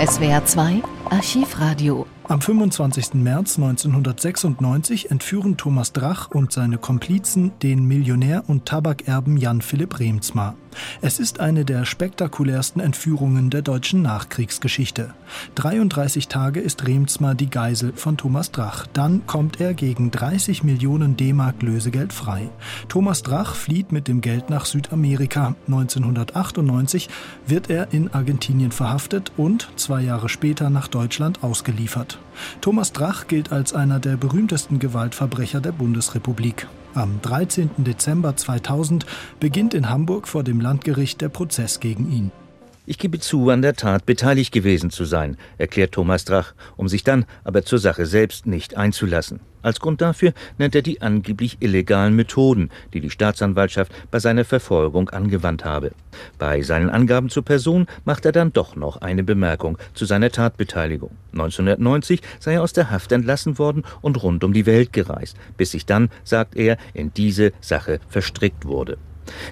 SWR 2 Archivradio am 25. März 1996 entführen Thomas Drach und seine Komplizen den Millionär und Tabakerben Jan Philipp Remsmar. Es ist eine der spektakulärsten Entführungen der deutschen Nachkriegsgeschichte. 33 Tage ist Remsmar die Geisel von Thomas Drach. Dann kommt er gegen 30 Millionen D-Mark Lösegeld frei. Thomas Drach flieht mit dem Geld nach Südamerika. 1998 wird er in Argentinien verhaftet und zwei Jahre später nach Deutschland ausgeliefert. Thomas Drach gilt als einer der berühmtesten Gewaltverbrecher der Bundesrepublik. Am 13. Dezember 2000 beginnt in Hamburg vor dem Landgericht der Prozess gegen ihn. Ich gebe zu, an der Tat beteiligt gewesen zu sein, erklärt Thomas Drach, um sich dann aber zur Sache selbst nicht einzulassen. Als Grund dafür nennt er die angeblich illegalen Methoden, die die Staatsanwaltschaft bei seiner Verfolgung angewandt habe. Bei seinen Angaben zur Person macht er dann doch noch eine Bemerkung zu seiner Tatbeteiligung. 1990 sei er aus der Haft entlassen worden und rund um die Welt gereist, bis sich dann, sagt er, in diese Sache verstrickt wurde.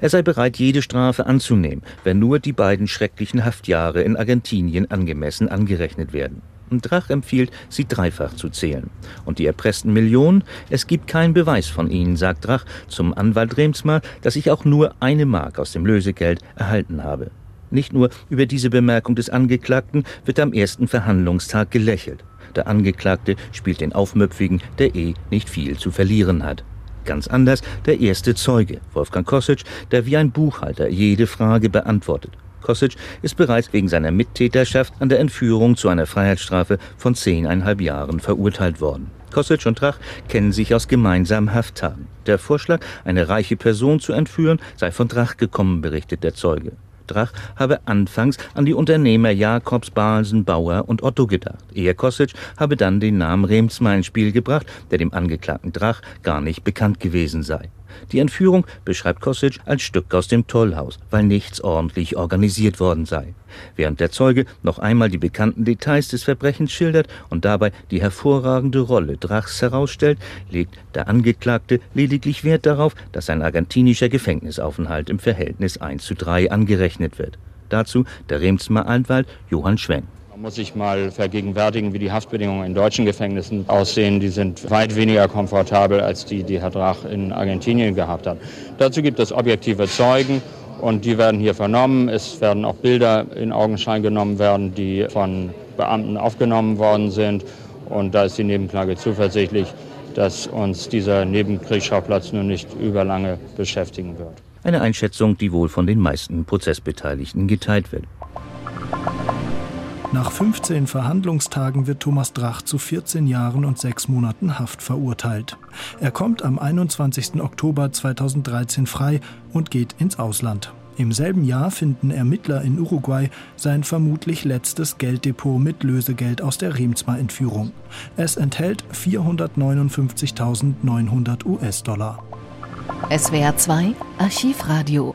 Er sei bereit, jede Strafe anzunehmen, wenn nur die beiden schrecklichen Haftjahre in Argentinien angemessen angerechnet werden. Und Drach empfiehlt, sie dreifach zu zählen. Und die erpressten Millionen? Es gibt keinen Beweis von ihnen, sagt Drach zum Anwalt Remsmar, dass ich auch nur eine Mark aus dem Lösegeld erhalten habe. Nicht nur über diese Bemerkung des Angeklagten wird am ersten Verhandlungstag gelächelt. Der Angeklagte spielt den Aufmüpfigen, der eh nicht viel zu verlieren hat. Ganz anders der erste Zeuge, Wolfgang Kosic, der wie ein Buchhalter jede Frage beantwortet. Kosic ist bereits wegen seiner Mittäterschaft an der Entführung zu einer Freiheitsstrafe von zehneinhalb Jahren verurteilt worden. Kosic und Drach kennen sich aus gemeinsamen Hafttagen. Der Vorschlag, eine reiche Person zu entführen, sei von Drach gekommen, berichtet der Zeuge. Drach habe anfangs an die Unternehmer Jakobs, Balsen, Bauer und Otto gedacht. Eher Kosic habe dann den Namen Remsmar ins Spiel gebracht, der dem Angeklagten Drach gar nicht bekannt gewesen sei. Die Entführung beschreibt Kosic als Stück aus dem Tollhaus, weil nichts ordentlich organisiert worden sei. Während der Zeuge noch einmal die bekannten Details des Verbrechens schildert und dabei die hervorragende Rolle Drachs herausstellt, legt der Angeklagte lediglich Wert darauf, dass ein argentinischer Gefängnisaufenthalt im Verhältnis 1 zu 3 angerechnet wird. Dazu der Remsmer Anwalt Johann Schwenk. Man muss sich mal vergegenwärtigen, wie die Haftbedingungen in deutschen Gefängnissen aussehen. Die sind weit weniger komfortabel als die, die Herr Drach in Argentinien gehabt hat. Dazu gibt es objektive Zeugen und die werden hier vernommen. Es werden auch Bilder in Augenschein genommen werden, die von Beamten aufgenommen worden sind. Und da ist die Nebenklage zuversichtlich, dass uns dieser Nebenkriegsschauplatz nun nicht überlange beschäftigen wird. Eine Einschätzung, die wohl von den meisten Prozessbeteiligten geteilt wird. Nach 15 Verhandlungstagen wird Thomas Drach zu 14 Jahren und 6 Monaten Haft verurteilt. Er kommt am 21. Oktober 2013 frei und geht ins Ausland. Im selben Jahr finden Ermittler in Uruguay sein vermutlich letztes Gelddepot mit Lösegeld aus der Remsmar-Entführung. Es enthält 459.900 US-Dollar. SWR 2 Archivradio